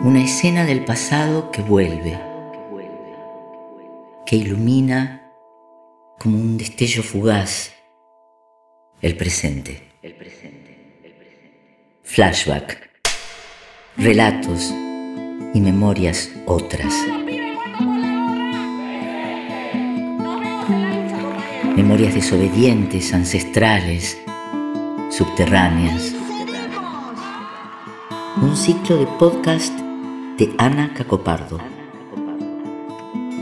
Una escena del pasado que vuelve, que ilumina como un destello fugaz el presente. Flashback, relatos y memorias otras. Memorias desobedientes, ancestrales, subterráneas. Un ciclo de podcast de Ana Cacopardo.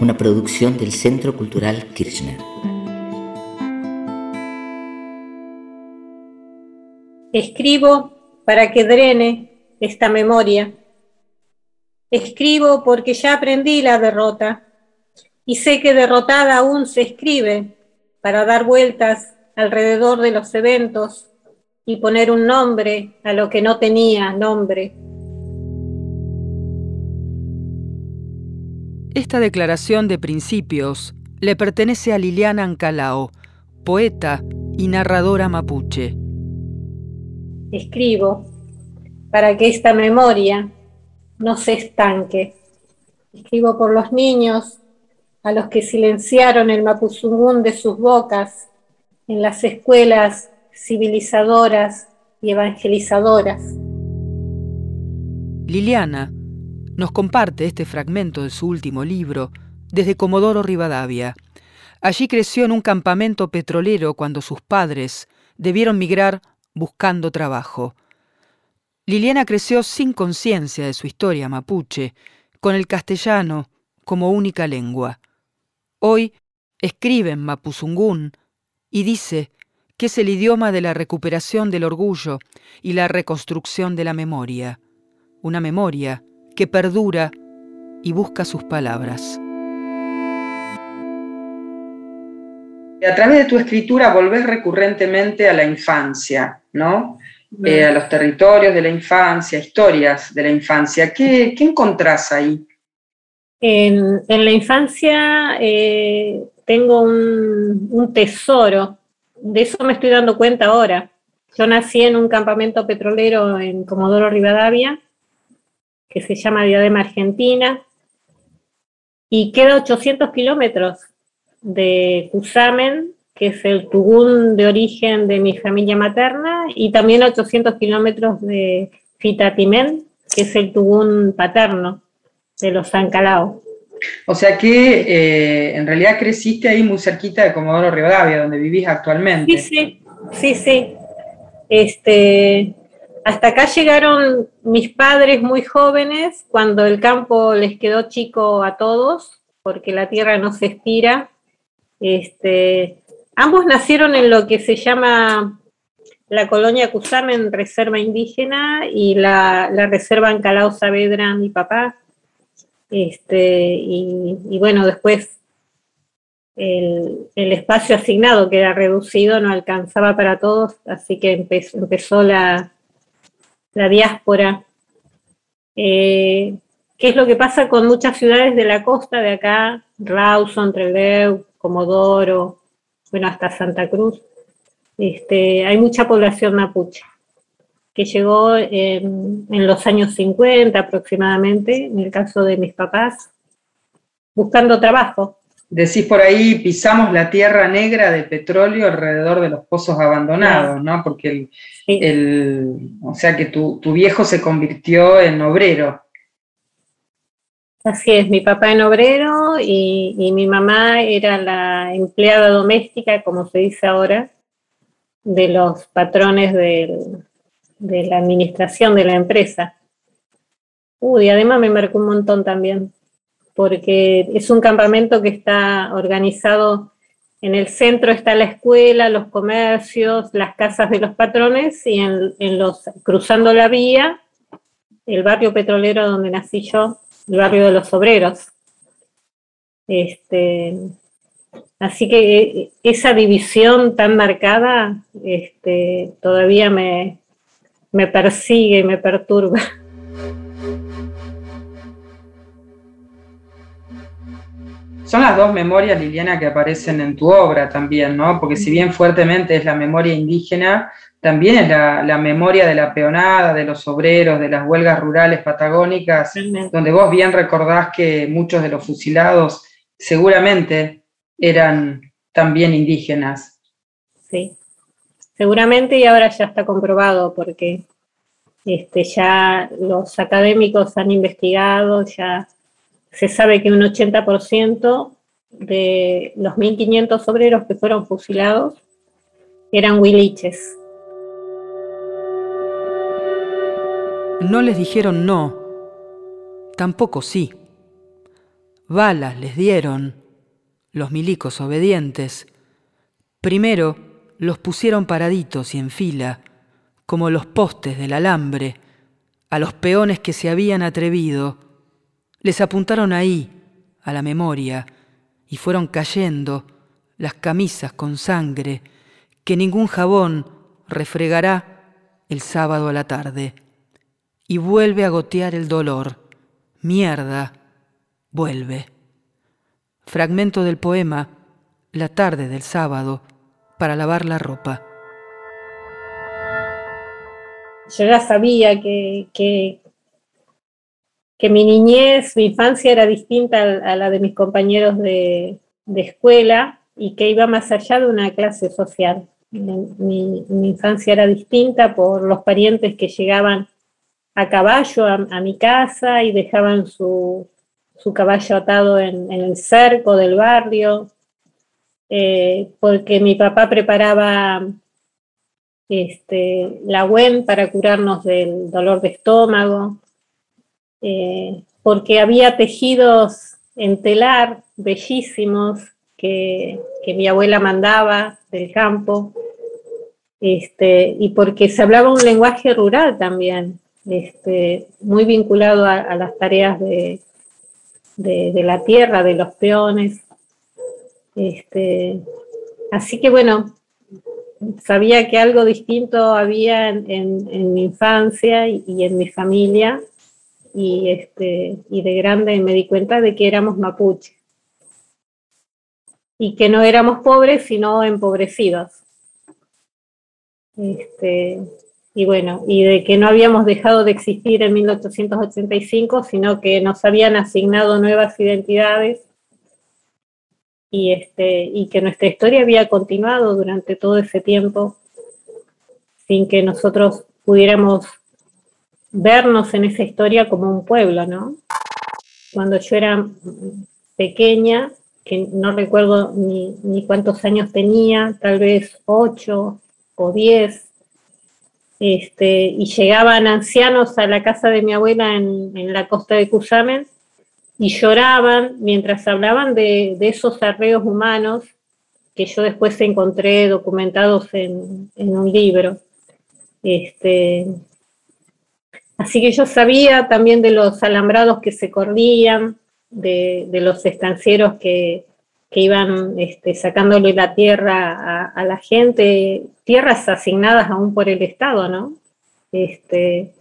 Una producción del Centro Cultural Kirchner. Escribo para que drene esta memoria. Escribo porque ya aprendí la derrota y sé que derrotada aún se escribe para dar vueltas alrededor de los eventos y poner un nombre a lo que no tenía nombre. Esta declaración de principios le pertenece a Liliana Ancalao, poeta y narradora mapuche escribo para que esta memoria no se estanque. Escribo por los niños a los que silenciaron el mapuzungún de sus bocas en las escuelas civilizadoras y evangelizadoras. Liliana nos comparte este fragmento de su último libro desde Comodoro Rivadavia. Allí creció en un campamento petrolero cuando sus padres debieron migrar buscando trabajo. Liliana creció sin conciencia de su historia mapuche, con el castellano como única lengua. Hoy escribe en mapuzungún y dice que es el idioma de la recuperación del orgullo y la reconstrucción de la memoria, una memoria que perdura y busca sus palabras. a través de tu escritura volvés recurrentemente a la infancia, ¿no? Eh, a los territorios de la infancia, historias de la infancia. ¿Qué, qué encontrás ahí? En, la infancia eh, tengo un, un, tesoro, de eso me estoy dando cuenta ahora. Yo nací en un campamento petrolero en Comodoro Rivadavia, que se llama Diadema Argentina, y queda 800 kilómetros de Cusamen, que es el tugún de origen de mi familia materna, y también 800 kilómetros de Fitatimen, que es el tugún paterno de los Ancalao. O sea que eh, en realidad creciste ahí muy cerquita de Comodoro Rivadavia, donde vivís actualmente. Sí, sí, sí, sí. Este, hasta acá llegaron mis padres muy jóvenes, cuando el campo les quedó chico a todos, porque la tierra no se estira este, ambos nacieron en lo que se llama la colonia Cusamen Reserva Indígena y la, Reserva Ancalao Saavedra, mi papá. Este, y, bueno, después el, espacio asignado que era reducido no alcanzaba para todos, así que empezó, la, la diáspora. Eh, ¿Qué es lo que pasa con muchas ciudades de la costa de acá? Rawson, Trelew, Comodoro, bueno, hasta Santa Cruz, este, hay mucha población mapuche que llegó en, los años 50 aproximadamente, en el caso de mis papás, buscando trabajo. Decís por ahí, pisamos la tierra negra de petróleo alrededor de los pozos abandonados, ¿no? Porque el, o sea que tu, tu viejo se convirtió en obrero. Así es, mi papá en obrero y, mi mamá era la empleada doméstica, como se dice ahora, de los patrones de la administración de la empresa. Uy, además me marcó un montón también, porque es un campamento que está organizado, en el centro está la escuela, los comercios, las casas de los patrones y en, los, cruzando la vía, el barrio petrolero donde nací yo, el barrio de los obreros. Este, así que eh, esa división tan marcada este, todavía me, me persigue y me perturba. Son las dos memorias, Liliana, que aparecen en tu obra también, ¿no? Porque si bien fuertemente es la memoria indígena, también la, la, memoria de la peonada, de los obreros, de las huelgas rurales patagónicas, donde vos bien recordás que muchos de los fusilados seguramente eran también indígenas. Sí, seguramente y ahora ya está comprobado porque este, ya los académicos han investigado, ya se sabe que un 80% de los 1.500 obreros que fueron fusilados eran huiliches. No les dijeron no, tampoco sí. Balas les dieron los milicos obedientes. Primero los pusieron paraditos y en fila, como los postes del alambre, a los peones que se habían atrevido. Les apuntaron ahí, a la memoria, y fueron cayendo las camisas con sangre que ningún jabón refregará el sábado a la tarde. Y vuelve a gotear el dolor. Mierda, vuelve. Fragmento del poema La tarde del sábado para lavar la ropa. Yo ya sabía que, que, mi niñez, mi infancia era distinta a la de mis compañeros de, escuela y que iba más allá de una clase social. Mi, infancia era distinta por los parientes que llegaban a caballo a, mi casa y dejaban su, caballo atado en, el cerco del barrio, eh, porque mi papá preparaba este, la para curarnos del dolor de estómago, eh, porque había tejidos en telar bellísimos que, mi abuela mandaba del campo, este, y porque se hablaba un lenguaje rural también, este, muy vinculado a, las tareas de, de, la tierra, de los peones. Este, así que bueno, sabía que algo distinto había en, mi infancia y, en mi familia, y, este, y de grande me di cuenta de que éramos mapuche, y que no éramos pobres, sino empobrecidos. Este, y bueno, y de que no habíamos dejado de existir en 1885, sino que nos habían asignado nuevas identidades y, este, y que nuestra historia había continuado durante todo ese tiempo sin que nosotros pudiéramos vernos en esa historia como un pueblo, ¿no? Cuando yo era pequeña, que no recuerdo ni, ni cuántos años tenía, tal vez ocho o diez, este, y llegaban ancianos a la casa de mi abuela en, en la costa de Cusamen, y lloraban mientras hablaban de, esos arreos humanos que yo después encontré documentados en, un libro. Este, así que yo sabía también de los alambrados que se corrían, de, los estancieros que, iban este, sacándole la tierra a, la gente, tierras asignadas aún por el Estado, ¿no? Este,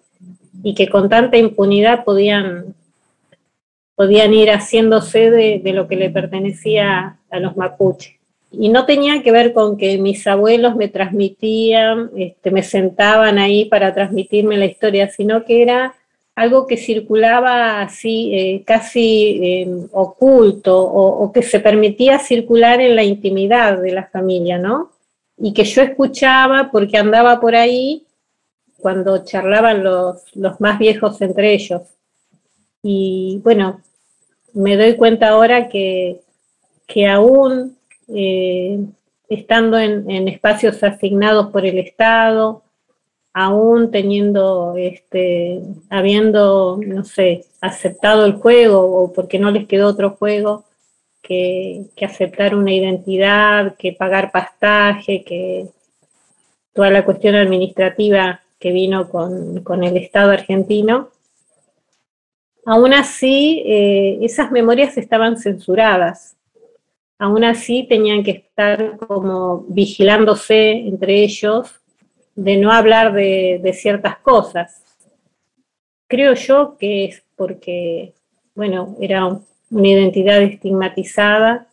y que con tanta impunidad podían podían ir haciéndose de, de lo que le pertenecía a los mapuches. Y no tenía que ver con que mis abuelos me transmitían, este, me sentaban ahí para transmitirme la historia, sino que era algo que circulaba así, eh, casi em, oculto, o, que se permitía circular en la intimidad de la familia, ¿no? Y que yo escuchaba porque andaba por ahí cuando charlaban los, los más viejos entre ellos. Y bueno, me doy cuenta ahora que, que aún eh, estando en, espacios asignados por el Estado, aún teniendo, este, habiendo, no sé, aceptado el juego o porque no les quedó otro juego que, aceptar una identidad, que pagar pastaje, que toda la cuestión administrativa que vino con, con el Estado argentino, Aún así, eh, esas memorias estaban censuradas. Aún así, tenían que estar como vigilándose entre ellos de no hablar de, ciertas cosas. Creo yo que es porque, bueno, era una identidad estigmatizada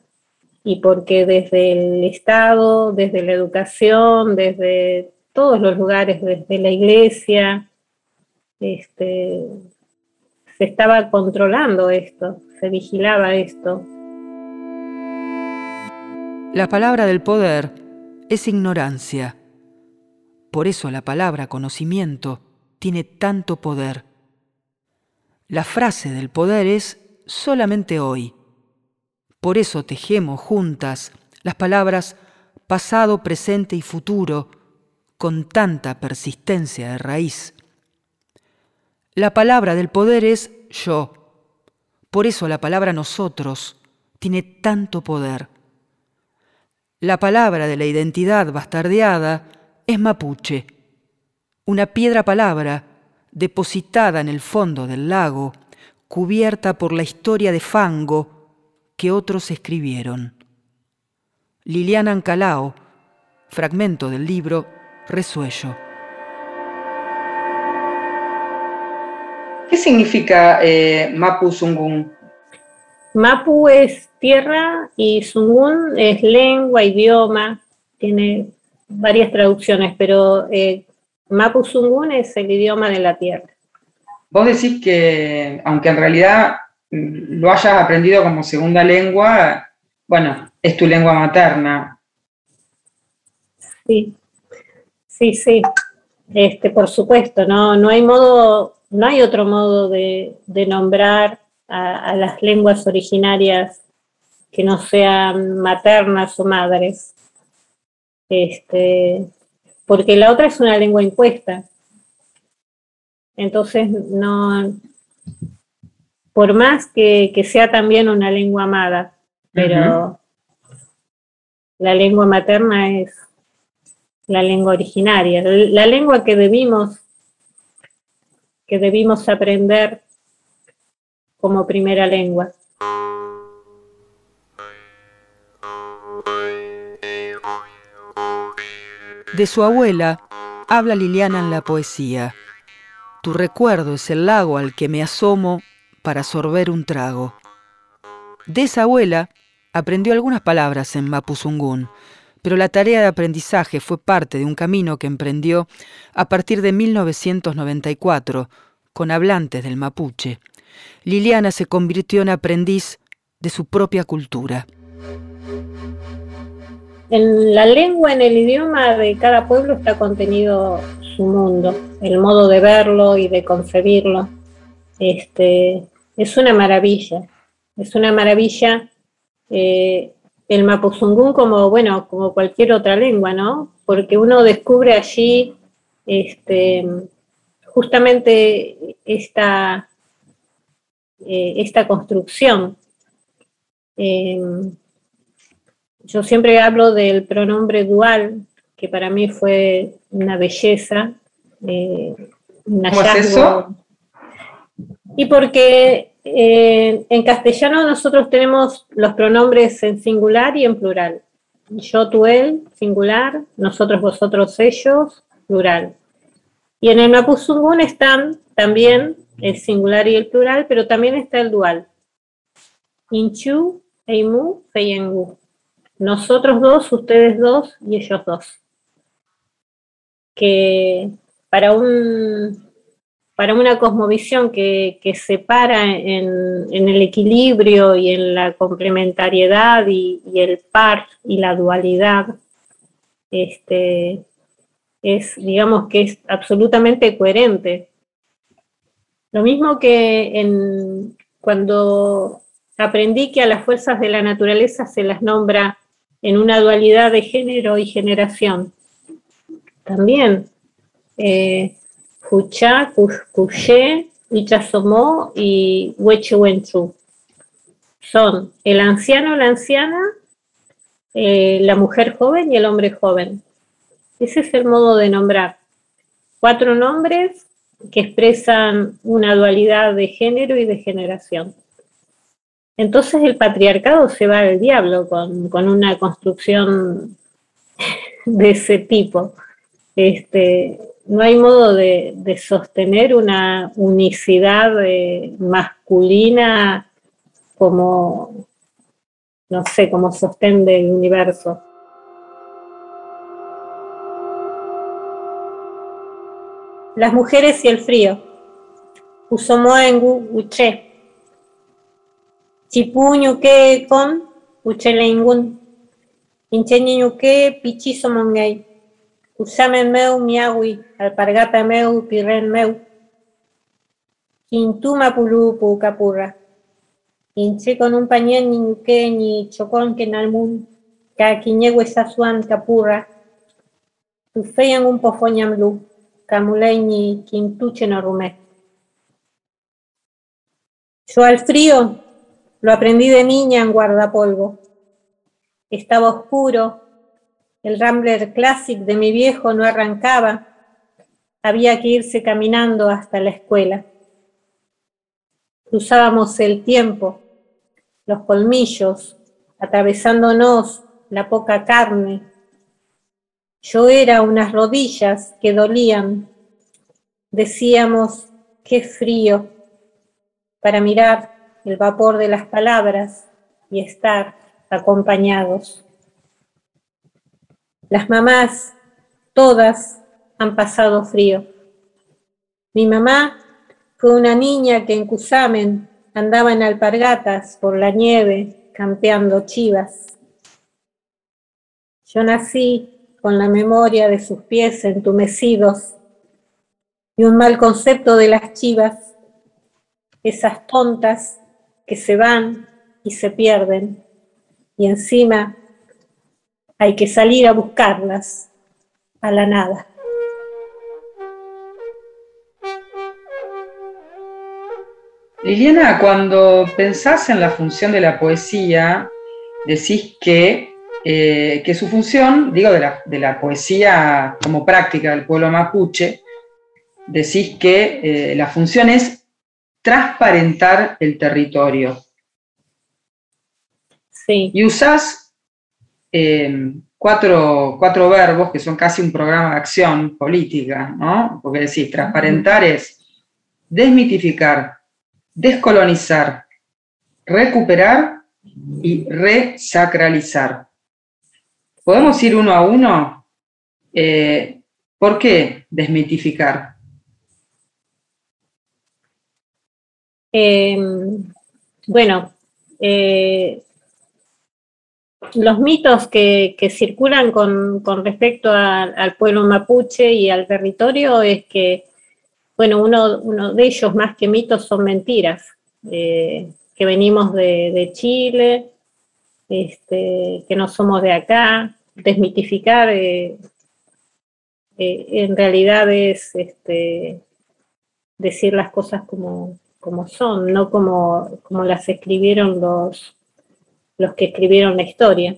y porque desde el Estado, desde la educación, desde todos los lugares, desde la iglesia, este, se estaba controlando esto, se vigilaba esto. La palabra del poder es ignorancia. Por eso la palabra conocimiento tiene tanto poder. La frase del poder es solamente hoy. Por eso tejemos juntas las palabras pasado, presente y futuro con tanta persistencia de raíz. La palabra del poder es yo. Por eso la palabra nosotros tiene tanto poder. La palabra de la identidad bastardeada es mapuche, una piedra palabra depositada en el fondo del lago, cubierta por la historia de fango que otros escribieron. Liliana Ancalao, fragmento del libro Resuello. ¿Qué significa eh, Mapu? Mapu es tierra y Zungun es lengua, idioma, tiene varias traducciones, pero eh, Mapu Zungun es el idioma de la tierra. Vos decís que, aunque en realidad mm, lo hayas aprendido como segunda lengua, bueno, es tu lengua materna. Sí, sí, sí. Este, por supuesto, no, no hay modo, no hay otro modo de, de nombrar a, las lenguas originarias que no sean maternas o madres. Este, porque la otra es una lengua impuesta. Entonces, no, por más que, sea también una lengua amada, pero la lengua materna es la lengua originaria, la lengua que debimos, que debimos aprender como primera lengua. De su abuela habla Liliana en la poesía. Tu recuerdo es el lago al que me asomo para sorber un trago. De esa abuela aprendió algunas palabras en Mapuzungún, pero la tarea de aprendizaje fue parte de un camino que emprendió a partir de 1994 con hablantes del mapuche. Liliana se convirtió en aprendiz de su propia cultura. En la lengua, en el idioma de cada pueblo está contenido su mundo, el modo de verlo y de concebirlo. Este, es una maravilla, es una maravilla eh, el mapuzungún como, bueno, como cualquier otra lengua, ¿no? Porque uno descubre allí este, justamente esta, eh, esta construcción. Em, yo siempre hablo del pronombre dual, que para mí fue una belleza, eh, un hallazgo. Y porque eh, en castellano nosotros tenemos los pronombres en singular y en plural. Yo, tú, él, singular, nosotros, vosotros, ellos, plural. Y en el Mapuzungún están también el singular y el plural, pero también está el dual. Inchu, Eimu, Feyengu. Nosotros dos, ustedes dos y ellos dos. Que para, un, para una cosmovisión que, se para en, el equilibrio y en la complementariedad y, y el par y la dualidad, este, es, digamos que es absolutamente coherente lo mismo que cuando aprendí que a las fuerzas de la naturaleza se las nombra en una dualidad de género y generación. También, eh, Cuché, Ichasomó y Wechewenchu. Son el anciano, la anciana, eh, la mujer joven y el hombre joven. Ese es el modo de nombrar. Cuatro nombres que expresan una dualidad de género y de generación. Entonces el patriarcado se va al diablo con, una construcción de ese tipo. Este, no hay modo de, sostener una unicidad eh, masculina como, no sé, como sostén del universo. Las mujeres y el frío. Usomoengu uche. Chipuñuque con ucheleingun. Incheñiñuque pichiso mongay. Usamen meu miawi, alpargata meu, pirren meu. Quintuma pulupu capurra. Inche con un pañen niñuque ni chocón que nalmun. Kakiñegue sasuan capurra. Tufeyan un pofoñamlu. Camulei ni quintuche no rumé. Yo al frío lo aprendí de niña en guardapolvo. Estaba oscuro, el Rambler Classic de mi viejo no arrancaba, había que irse caminando hasta la escuela. Cruzábamos el tiempo, los colmillos, atravesándonos la poca carne. Yo era unas rodillas que dolían. Decíamos, qué frío para mirar el vapor de las palabras y estar acompañados. Las mamás, todas, han pasado frío. Mi mamá fue una niña que en Cusamen andaba en alpargatas por la nieve campeando chivas. Yo nací con la memoria de sus pies entumecidos y un mal concepto de las chivas esas tontas que se van y se pierden, y encima hay que salir a buscarlas a la nada. Liliana, cuando pensás en la función de la poesía, decís que, eh, que su función, digo, de la, de la, poesía como práctica del pueblo mapuche, decís que eh, la función es transparentar el territorio. Sí. Y usás eh, cuatro, verbos que son casi un programa de acción política, ¿no? Porque decís, transparentar es desmitificar, descolonizar, recuperar y resacralizar. ¿Podemos ir uno a uno? Eh, ¿Por qué desmitificar? Em, bueno, eh, los mitos que, circulan con, respecto al pueblo mapuche y al territorio es que, bueno, uno, de ellos más que mitos son mentiras, eh, que venimos de, Chile, este, que no somos de acá, desmitificar eh, en realidad es este, decir las cosas como, como son, no como, como las escribieron los, los que escribieron la historia.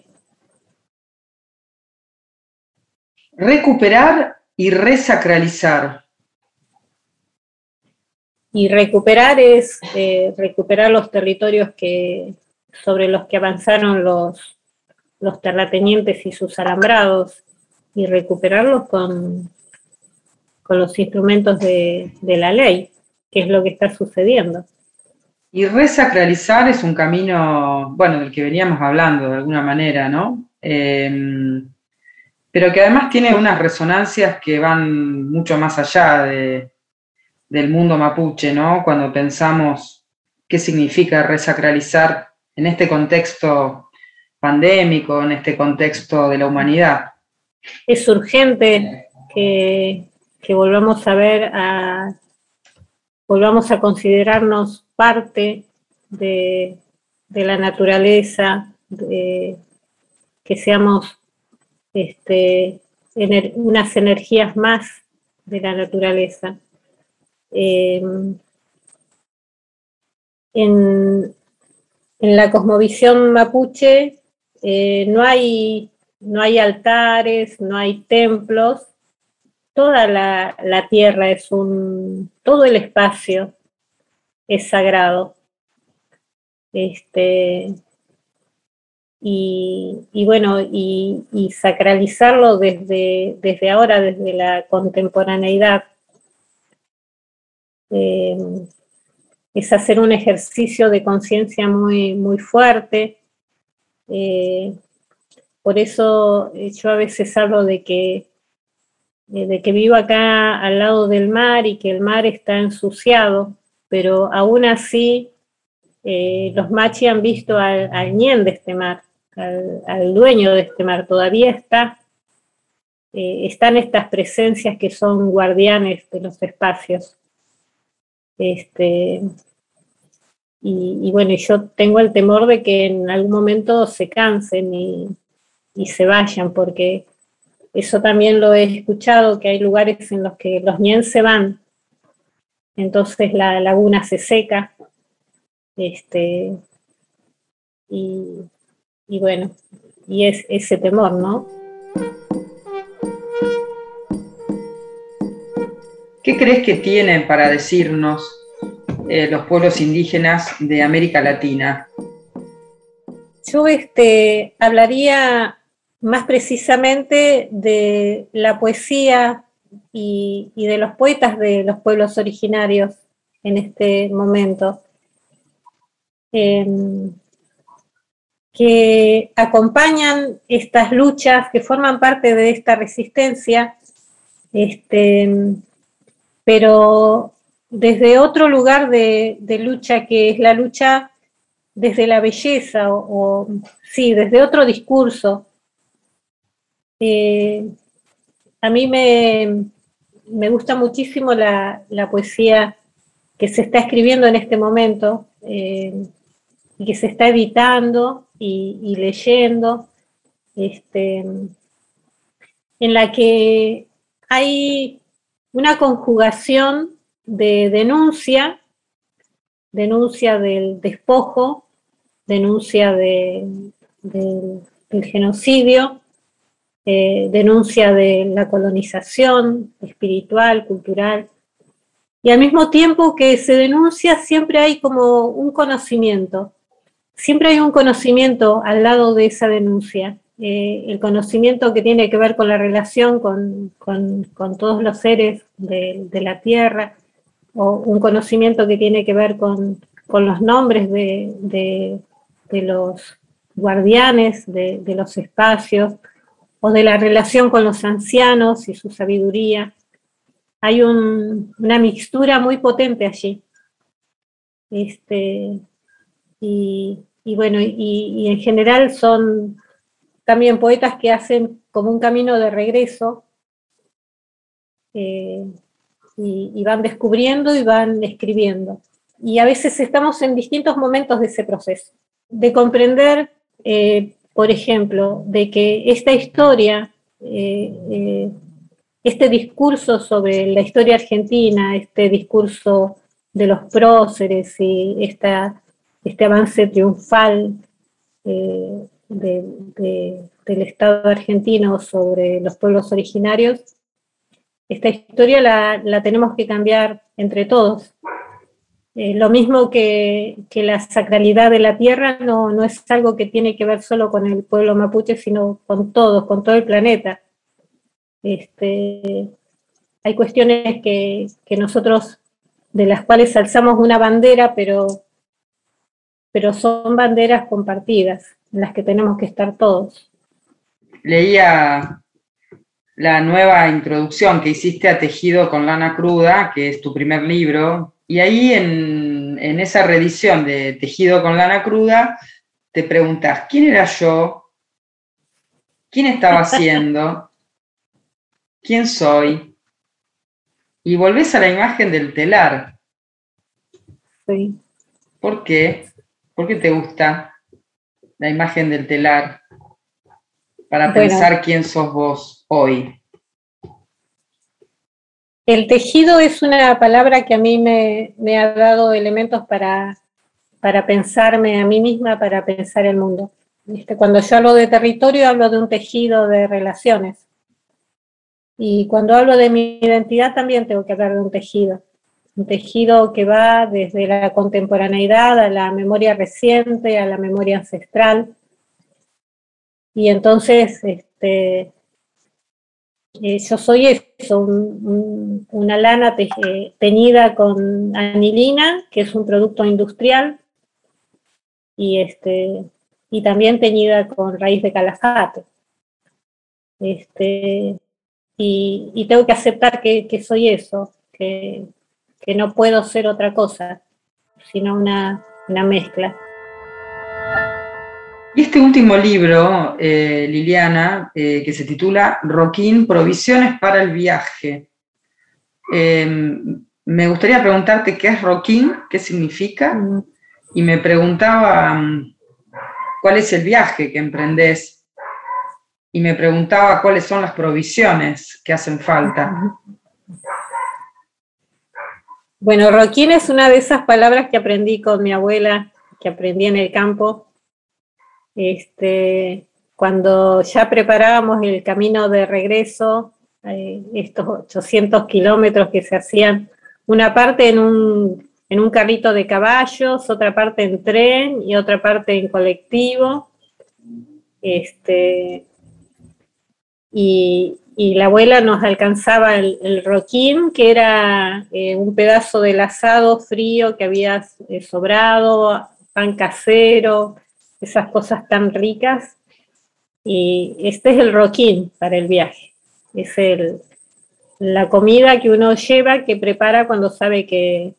Recuperar y resacralizar. Y recuperar es eh, recuperar los territorios que, sobre los que avanzaron los, los terratenientes y sus alambrados y recuperarlos con, con los instrumentos de la ley qué es lo que está sucediendo. Y resacralizar es un camino, bueno, del que veníamos hablando de alguna manera, ¿no? Em, pero que además tiene unas resonancias que van mucho más allá del mundo mapuche, ¿no? Cuando pensamos qué significa resacralizar en este contexto pandémico, en este contexto de la humanidad. Es urgente que, que volvamos a ver a volvamos a considerarnos parte de, la naturaleza, que seamos este, unas energías más de la naturaleza. Em, en, la cosmovisión mapuche eh, no, hay, no hay altares, no hay templos, toda la, tierra es un, todo el espacio es sagrado. Este, y, bueno, y, sacralizarlo desde, desde ahora, desde la contemporaneidad, eh, es hacer un ejercicio de conciencia muy, muy fuerte. Eh, por eso eh, yo a veces hablo de que de que vivo acá al lado del mar y que el mar está ensuciado, pero aún así eh, los machi han visto al, al ñen de este mar, al, dueño de este mar, todavía está, eh, están estas presencias que son guardianes de los espacios. Este, y, bueno, yo tengo el temor de que en algún momento se cansen y, se vayan, porque eso también lo he escuchado, que hay lugares en los que los ñen se van, entonces la laguna se seca, este, y, y bueno, y es ese temor, ¿no? ¿Qué crees que tienen para decirnos eh, los pueblos indígenas de América Latina? Yo este, hablaría más precisamente de la poesía y, de los poetas de los pueblos originarios en este momento. Em, que acompañan estas luchas, que forman parte de esta resistencia, este, pero desde otro lugar de, lucha que es la lucha desde la belleza o, sí, desde otro discurso. Eh, a mí me, gusta muchísimo la, poesía que se está escribiendo en este momento eh, y que se está editando y, leyendo, este, en la que hay una conjugación de denuncia, denuncia del despojo, denuncia del genocidio, eh, denuncia de la colonización espiritual, cultural, y al mismo tiempo que se denuncia siempre hay como un conocimiento, siempre hay un conocimiento al lado de esa denuncia. Eh, el conocimiento que tiene que ver con la relación con, todos los seres de, la tierra, o un conocimiento que tiene que ver con, los nombres de, los guardianes de, los espacios, o de la relación con los ancianos y su sabiduría. Hay una mixtura muy potente allí. Este, y, bueno, y, en general son también poetas que hacen como un camino de regreso eh, y, van descubriendo y van escribiendo. Y a veces estamos en distintos momentos de ese proceso, de comprender, eh, por ejemplo, de que esta historia, eh, este discurso sobre la historia argentina, este discurso de los próceres y esta este avance triunfal del Estado argentino sobre los pueblos originarios, esta historia la, tenemos que cambiar entre todos. Eh, lo mismo que, la sacralidad de la tierra no, es algo que tiene que ver solo con el pueblo mapuche, sino con todos, con todo el planeta. Este, hay cuestiones que, que nosotros, de las cuales alzamos una bandera, pero pero son banderas compartidas en las que tenemos que estar todos. Leía la nueva introducción que hiciste a Tejido con lana cruda, que es tu primer libro, y ahí en, esa reedición de Tejido con lana cruda te preguntas, ¿quién era yo? ¿Quién estaba haciendo? ¿Quién soy? Y volvés a la imagen del telar. Sí. ¿Por qué? ¿Por qué te gusta la imagen del telar para pensar quién sos vos hoy? El tejido es una palabra que a mí me, ha dado elementos para, para, pensarme a mí misma, para pensar el mundo. Cuando yo hablo de territorio, hablo de un tejido de relaciones. Y cuando hablo de mi identidad, también tengo que hablar de un tejido un tejido que va desde la contemporaneidad a la memoria reciente, a la memoria ancestral. Y entonces, este, eh, yo soy eso, una lana teñida con anilina, que es un producto industrial, y, este, y también teñida con raíz de calafate. Este, y, tengo que aceptar que, soy eso, que, no puedo ser otra cosa, sino una, mezcla. Y este último libro, eh, Liliana, eh, que se titula Roquín, Provisiones para el Viaje. Em, me gustaría preguntarte qué es Roquín, qué significa, y me preguntaba mm, cuál es el viaje que emprendés y me preguntaba cuáles son las provisiones que hacen falta. Bueno, roquín es una de esas palabras que aprendí con mi abuela, que aprendí en el campo. Este, cuando ya preparábamos el camino de regreso, eh, estos 800 kilómetros que se hacían, una parte en un, en un carrito de caballos, otra parte en tren y otra parte en colectivo. Este, y, la abuela nos alcanzaba el, roquín, que era eh, un pedazo del asado frío que había eh, sobrado, pan casero, esas cosas tan ricas. Y este es el roquín para el viaje. Es el, la comida que uno lleva, que prepara cuando sabe que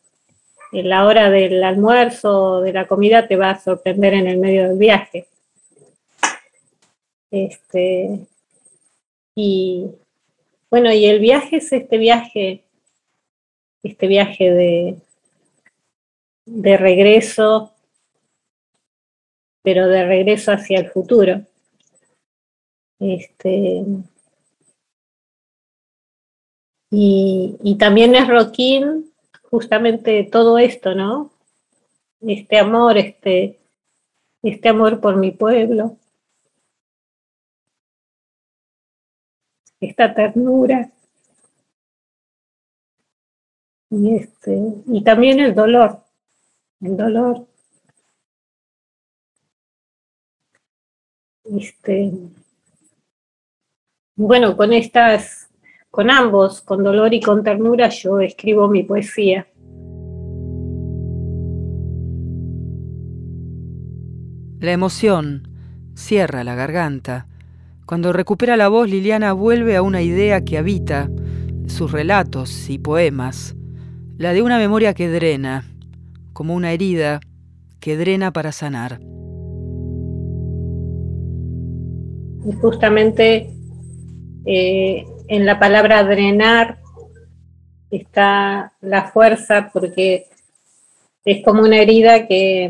en la hora del almuerzo de la comida te va a sorprender en el medio del viaje. Este, y bueno, y el viaje es este viaje, este viaje de, de regreso, pero de regreso hacia el futuro. Este, y, y, también es Roquín justamente todo esto, ¿no? Este amor, este, este amor por mi pueblo, esta ternura. Y este y también el dolor el dolor. Este bueno con estas con ambos con dolor y con ternura yo escribo mi poesía. La emoción cierra la garganta cuando recupera la voz, Liliana vuelve a una idea que habita sus relatos y poemas, la de una memoria que drena, como una herida que drena para sanar. Y justamente eh, en la palabra drenar está la fuerza porque es como una herida que,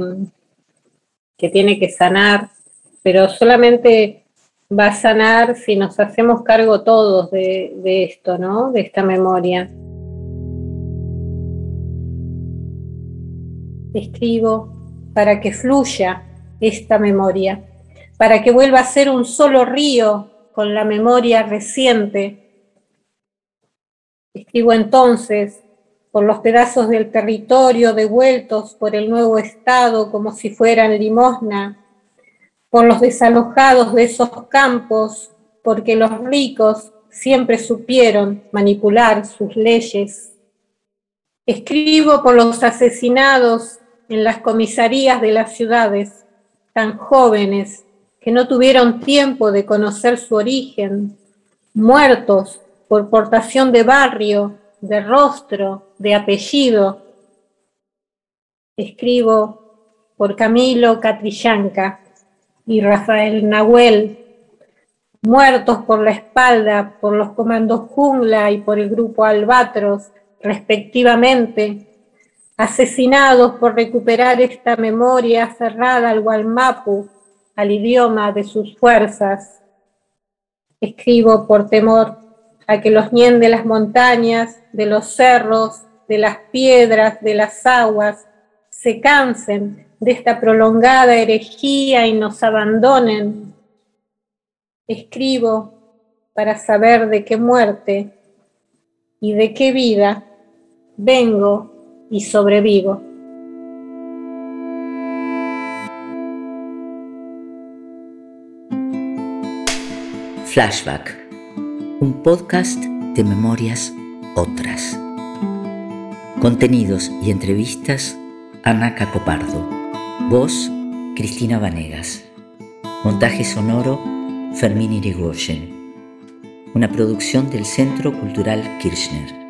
que tiene que sanar, pero solamente va a sanar si nos hacemos cargo todos de, esto, ¿no? De esta memoria. Escribo para que fluya esta memoria, para que vuelva a ser un solo río con la memoria reciente. Escribo entonces por los pedazos del territorio devueltos por el nuevo Estado como si fueran limosna por los desalojados de esos campos, porque los ricos siempre supieron manipular sus leyes. Escribo por los asesinados en las comisarías de las ciudades, tan jóvenes que no tuvieron tiempo de conocer su origen, muertos por portación de barrio, de rostro, de apellido. Escribo por Camilo Catrillanca, y Rafael Nahuel, muertos por la espalda por los comandos Jungla y por el grupo Albatros, respectivamente, asesinados por recuperar esta memoria cerrada al Gualmapu, al idioma de sus fuerzas. Escribo por temor a que los ñen de las montañas, de los cerros, de las piedras, de las aguas, se cansen de esta prolongada herejía y nos abandonen. Escribo para saber de qué muerte y de qué vida vengo y sobrevivo. Flashback, un podcast de memorias otras. Contenidos y entrevistas Ana Cacopardo. Voz, Cristina Vanegas. Montaje sonoro, Fermín Irigoyen. una producción del Centro Cultural Kirchner.